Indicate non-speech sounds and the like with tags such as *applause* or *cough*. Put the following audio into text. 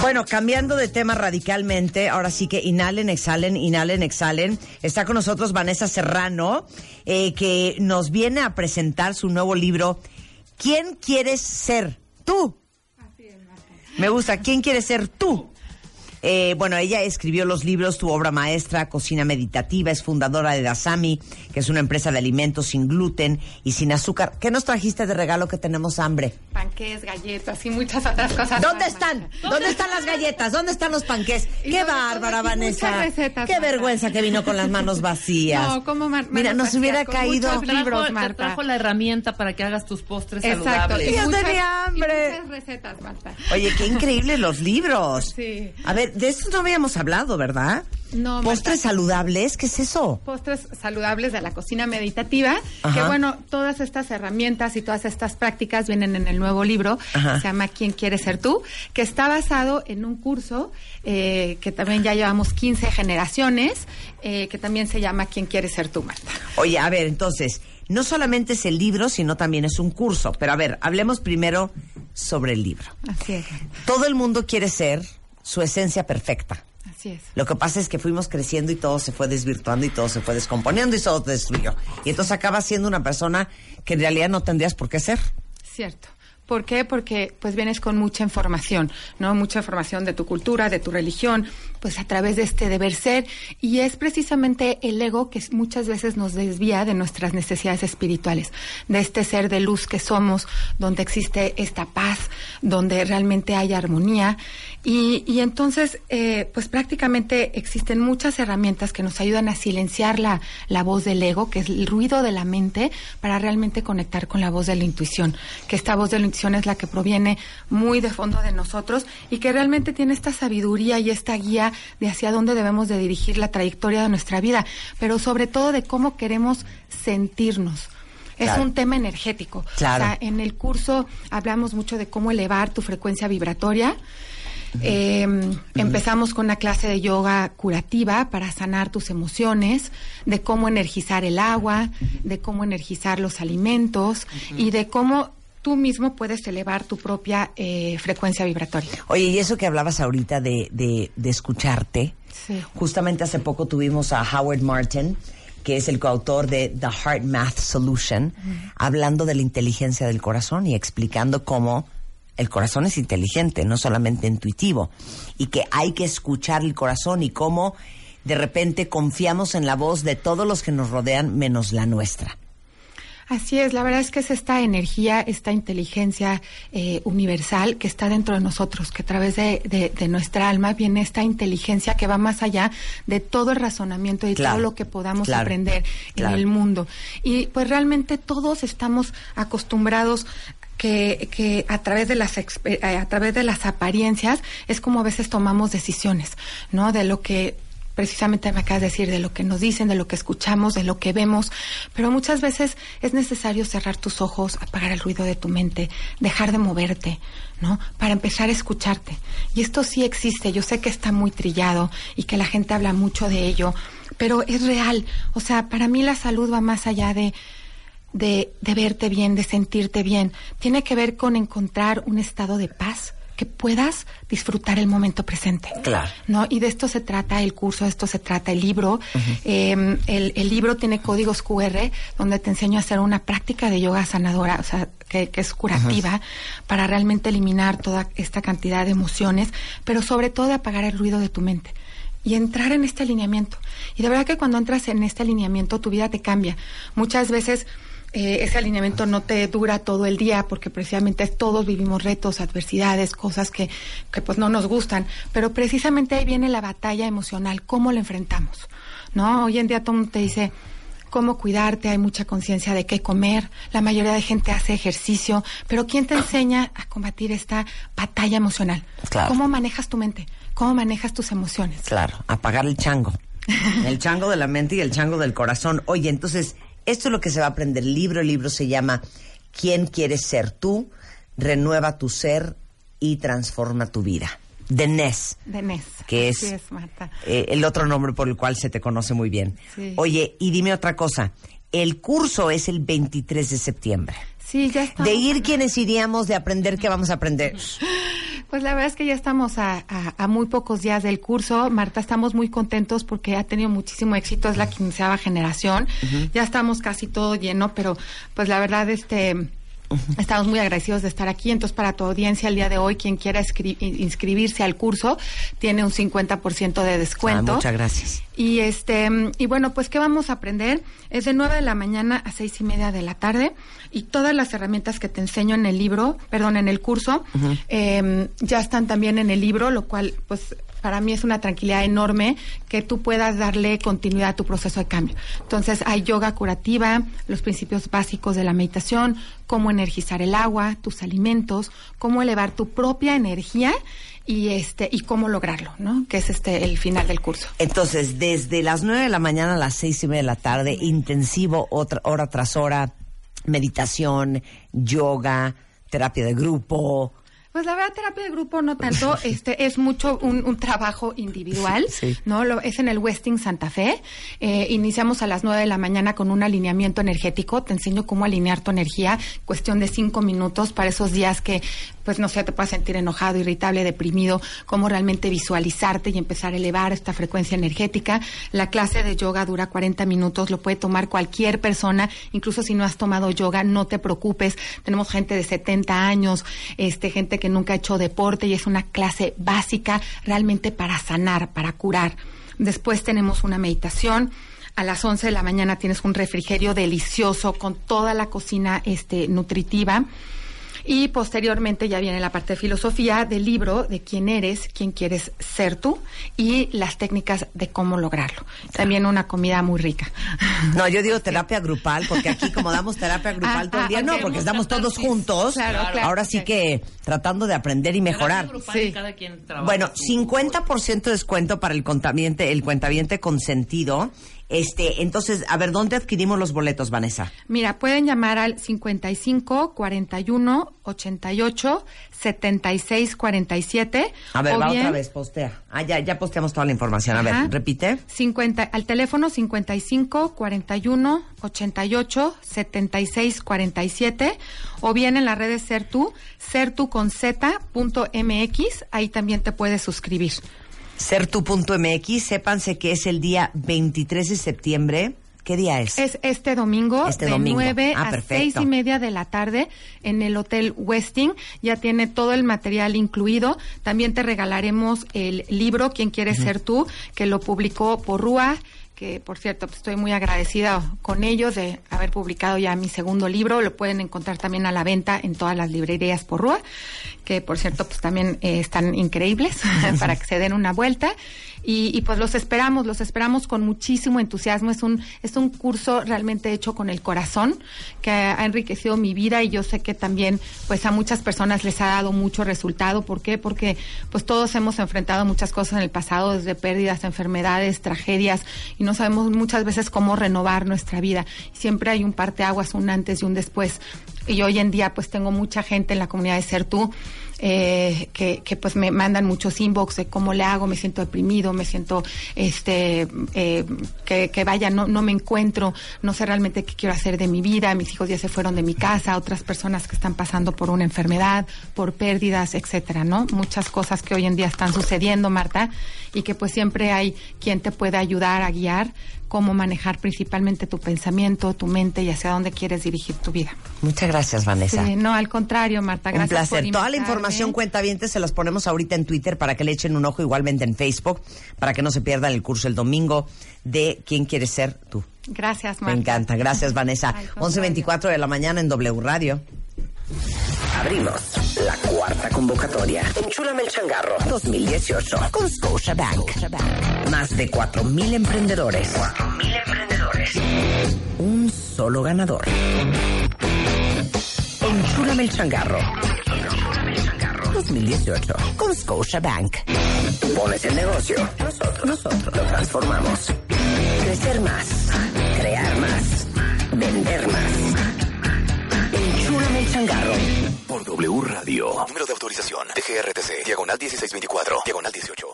Bueno, cambiando de tema radicalmente, ahora sí que inhalen, exhalen, inhalen, exhalen. Está con nosotros Vanessa Serrano, eh, que nos viene a presentar su nuevo libro, ¿Quién quieres ser? Tú. Me gusta, ¿quién quieres ser tú? Eh, bueno, ella escribió los libros, tu obra maestra, Cocina Meditativa, es fundadora de Dasami, que es una empresa de alimentos sin gluten y sin azúcar. ¿Qué nos trajiste de regalo que tenemos hambre? Panqués, galletas y muchas otras cosas. ¿Dónde están? ¿Dónde están las galletas? ¿Dónde están los panqués? ¡Qué bárbara, Vanessa! Recetas, ¡Qué Marta. vergüenza que vino con las manos vacías! No, ¿cómo, Mar Mira, nos hubiera caído... libros, Te Marta. trajo la herramienta para que hagas tus postres Exacto. saludables. Yo muchas- tenía hambre. y muchas recetas, Marta. Oye, qué increíbles los libros. Sí. A ver, de esto no habíamos hablado, ¿verdad? No, ¿Postres Marta. saludables? ¿Qué es eso? Postres saludables de la cocina meditativa, Ajá. que bueno, todas estas herramientas y todas estas prácticas vienen en el nuevo libro, Ajá. se llama ¿Quién quiere ser tú? que está basado en un curso eh, que también ya llevamos 15 generaciones, eh, que también se llama ¿Quién quiere ser tú, Marta? Oye, a ver, entonces, no solamente es el libro, sino también es un curso. Pero a ver, hablemos primero sobre el libro. Así es, Todo el mundo quiere ser su esencia perfecta. así es. Lo que pasa es que fuimos creciendo y todo se fue desvirtuando y todo se fue descomponiendo y todo te destruyó. Y entonces acabas siendo una persona que en realidad no tendrías por qué ser. Cierto. ¿Por qué? Porque pues vienes con mucha información, ¿no? Mucha información de tu cultura, de tu religión, pues a través de este deber ser. Y es precisamente el ego que muchas veces nos desvía de nuestras necesidades espirituales, de este ser de luz que somos, donde existe esta paz, donde realmente hay armonía. Y, y entonces eh, pues prácticamente existen muchas herramientas que nos ayudan a silenciar la, la voz del ego, que es el ruido de la mente, para realmente conectar con la voz de la intuición, que esta voz de la intuición es la que proviene muy de fondo de nosotros y que realmente tiene esta sabiduría y esta guía de hacia dónde debemos de dirigir la trayectoria de nuestra vida, pero sobre todo de cómo queremos sentirnos. Es un tema energético. Claro. O sea, en el curso hablamos mucho de cómo elevar tu frecuencia vibratoria. Eh, Empezamos con una clase de yoga curativa para sanar tus emociones, de cómo energizar el agua, de cómo energizar los alimentos y de cómo tú mismo puedes elevar tu propia eh, frecuencia vibratoria. Oye, y eso que hablabas ahorita de, de, de escucharte, Sí. justamente hace poco tuvimos a Howard Martin, que es el coautor de The Heart Math Solution, hablando de la inteligencia del corazón y explicando cómo el corazón es inteligente, no solamente intuitivo, y que hay que escuchar el corazón y cómo de repente confiamos en la voz de todos los que nos rodean menos la nuestra. Así es, la verdad es que es esta energía, esta inteligencia eh, universal que está dentro de nosotros, que a través de, de- de nuestra alma viene esta inteligencia que va más allá de todo el razonamiento y Claro, todo lo que podamos claro, aprender claro. en el mundo. Y pues realmente todos estamos acostumbrados que, que a través de las a través de las apariencias es como a veces tomamos decisiones, ¿no? De lo que precisamente me acabas de decir de lo que nos dicen, de lo que escuchamos, de lo que vemos, pero muchas veces es necesario cerrar tus ojos, apagar el ruido de tu mente, dejar de moverte, ¿no? Para empezar a escucharte. Y esto sí existe, yo sé que está muy trillado y que la gente habla mucho de ello, pero es real. O sea, para mí la salud va más allá de de, de verte bien, de sentirte bien. Tiene que ver con encontrar un estado de paz que puedas disfrutar el momento presente. Claro. ¿no? Y de esto se trata el curso, de esto se trata el libro. Eh, el, el libro tiene códigos QR donde te enseño a hacer una práctica de yoga sanadora, o sea, que, que es curativa, para realmente eliminar toda esta cantidad de emociones, pero sobre todo de apagar el ruido de tu mente y entrar en este alineamiento. Y de verdad que cuando entras en este alineamiento tu vida te cambia. Muchas veces eh, ese alineamiento no te dura todo el día porque precisamente todos vivimos retos, adversidades, cosas que, que pues no nos gustan, pero precisamente ahí viene la batalla emocional, cómo la enfrentamos. ¿No? Hoy en día todo el mundo te dice cómo cuidarte, hay mucha conciencia de qué comer, la mayoría de gente hace ejercicio, pero ¿quién te enseña a combatir esta batalla emocional? Claro. ¿Cómo manejas tu mente? ¿Cómo manejas tus emociones? Claro, apagar el chango. *laughs* El chango de la mente y el chango del corazón. Oye, entonces, esto es lo que se va a aprender. El libro, el libro se llama ¿Quién quieres ser tú? Renueva tu ser y transforma tu vida. De Ness, De que es, es, Marta. eh, el otro nombre por el cual se te conoce muy bien. Sí. Oye, y dime otra cosa. El curso es el 23 de septiembre. Sí, ya está. De ir quienes iríamos, de aprender qué vamos a aprender. *laughs* Pues la verdad es que ya estamos a, a, muy pocos días del curso. Marta, estamos muy contentos porque ha tenido muchísimo éxito. Es la quinceava generación. Ya estamos casi todo lleno, pero pues la verdad, este Estamos muy agradecidos de estar aquí. Entonces, para tu audiencia el día de hoy, quien quiera inscribirse al curso, tiene un 50% de descuento. Ah, muchas gracias. Y este, y bueno, pues, ¿qué vamos a aprender? Es de 9 de la mañana a seis y media de la tarde. Y todas las herramientas que te enseño en el libro, perdón, en el curso, em, ya están también en el libro, lo cual, pues, para mí es una tranquilidad enorme que tú puedas darle continuidad a tu proceso de cambio. Entonces, hay yoga curativa, los principios básicos de la meditación, cómo energizar el agua, tus alimentos, cómo elevar tu propia energía y este y cómo lograrlo, ¿no? Que es este el final del curso. Entonces, desde las nueve de la mañana a las seis y media de la tarde, intensivo, otra, hora tras hora, meditación, yoga, terapia de grupo, pues la verdad, terapia de grupo no tanto, *laughs* este es mucho un, trabajo individual, ¿no? Lo, es en el Westing Santa Fe. Eh, iniciamos a las nueve de la mañana con un alineamiento energético. Te enseño cómo alinear tu energía, cuestión de cinco minutos para esos días que pues no sé, te puedas sentir enojado, irritable, deprimido, cómo realmente visualizarte y empezar a elevar esta frecuencia energética. La clase de yoga dura 40 minutos, lo puede tomar cualquier persona, incluso si no has tomado yoga, no te preocupes. Tenemos gente de 70 años, este gente que nunca ha hecho deporte y es una clase básica realmente para sanar, para curar. Después tenemos una meditación a las 11 de la mañana tienes un refrigerio delicioso con toda la cocina este, nutritiva. Y posteriormente ya viene la parte de filosofía del libro de quién eres, quién quieres ser tú y las técnicas de cómo lograrlo. También una comida muy rica. No, yo digo *laughs* terapia grupal, porque aquí como damos terapia grupal ah, todo el día, ah, no, porque estamos todos juntos. ahora sí que tratando de aprender y mejorar. bueno, 50% de descuento para el contamiente, el cuentaviente consentido este, entonces, a ver, ¿dónde adquirimos los boletos, Vanessa? Mira, pueden llamar al 55 41 88 76 47. A ver, va otra vez, postea. Ah, ya, ya posteamos toda la información. A ver, repite. 50, al teléfono 55 41 88 76 47 o bien en las redes Sertu, sertu con z.mx, ahí también te puedes suscribir sertu.mx, sépanse que es el día 23 de septiembre. ¿Qué día es? Es este domingo, este de domingo. 9 ah, a seis y media de la tarde en el Hotel Westing. Ya tiene todo el material incluido. También te regalaremos el libro, ¿Quién quiere ser tú? que lo publicó por Rúa que por cierto pues, estoy muy agradecida con ellos de haber publicado ya mi segundo libro. Lo pueden encontrar también a la venta en todas las librerías por Rúa, que por cierto pues también eh, están increíbles *laughs* para que se den una vuelta. Y, pues los esperamos, los esperamos con muchísimo entusiasmo. Es un, es un curso realmente hecho con el corazón que ha, enriquecido mi vida y yo sé que también pues a muchas personas les ha dado mucho resultado. ¿Por qué? Porque pues todos hemos enfrentado muchas cosas en el pasado, desde pérdidas, enfermedades, tragedias sabemos muchas veces cómo renovar nuestra vida. Siempre hay un parteaguas, un antes y un después. Y hoy en día pues tengo mucha gente en la comunidad de Ser Tú eh, que, que, pues me mandan muchos inbox de cómo le hago, me siento deprimido, me siento este eh, que, que, vaya, no, no me encuentro, no sé realmente qué quiero hacer de mi vida, mis hijos ya se fueron de mi casa, otras personas que están pasando por una enfermedad, por pérdidas, etcétera, ¿no? Muchas cosas que hoy en día están sucediendo, Marta, y que pues siempre hay quien te pueda ayudar a guiar cómo manejar principalmente tu pensamiento, tu mente y hacia dónde quieres dirigir tu vida. Muchas gracias, Vanessa. no, al contrario, Marta, gracias. Un placer. Toda la información cuenta bien, se las ponemos ahorita en Twitter para que le echen un ojo, igualmente en Facebook, para que no se pierdan el curso el domingo de ¿Quién quieres ser tú? Gracias, Marta. Me encanta. Gracias, Vanessa. 11.24 de la mañana en W Radio. Abrimos la cuarta convocatoria. Enchúlame el changarro 2018 con Scotia Bank. Más de 4.000 emprendedores. 4.000 emprendedores. Un solo ganador. Enchúlame el changarro 2018 con Scotia Bank. Pones el negocio. Nosotros, nosotros lo transformamos. Crecer más. Crear más. Vender más. Enchúrame el changarro. Por W Radio. Número de autorización. DGRTC. Diagonal 1624. Diagonal 18.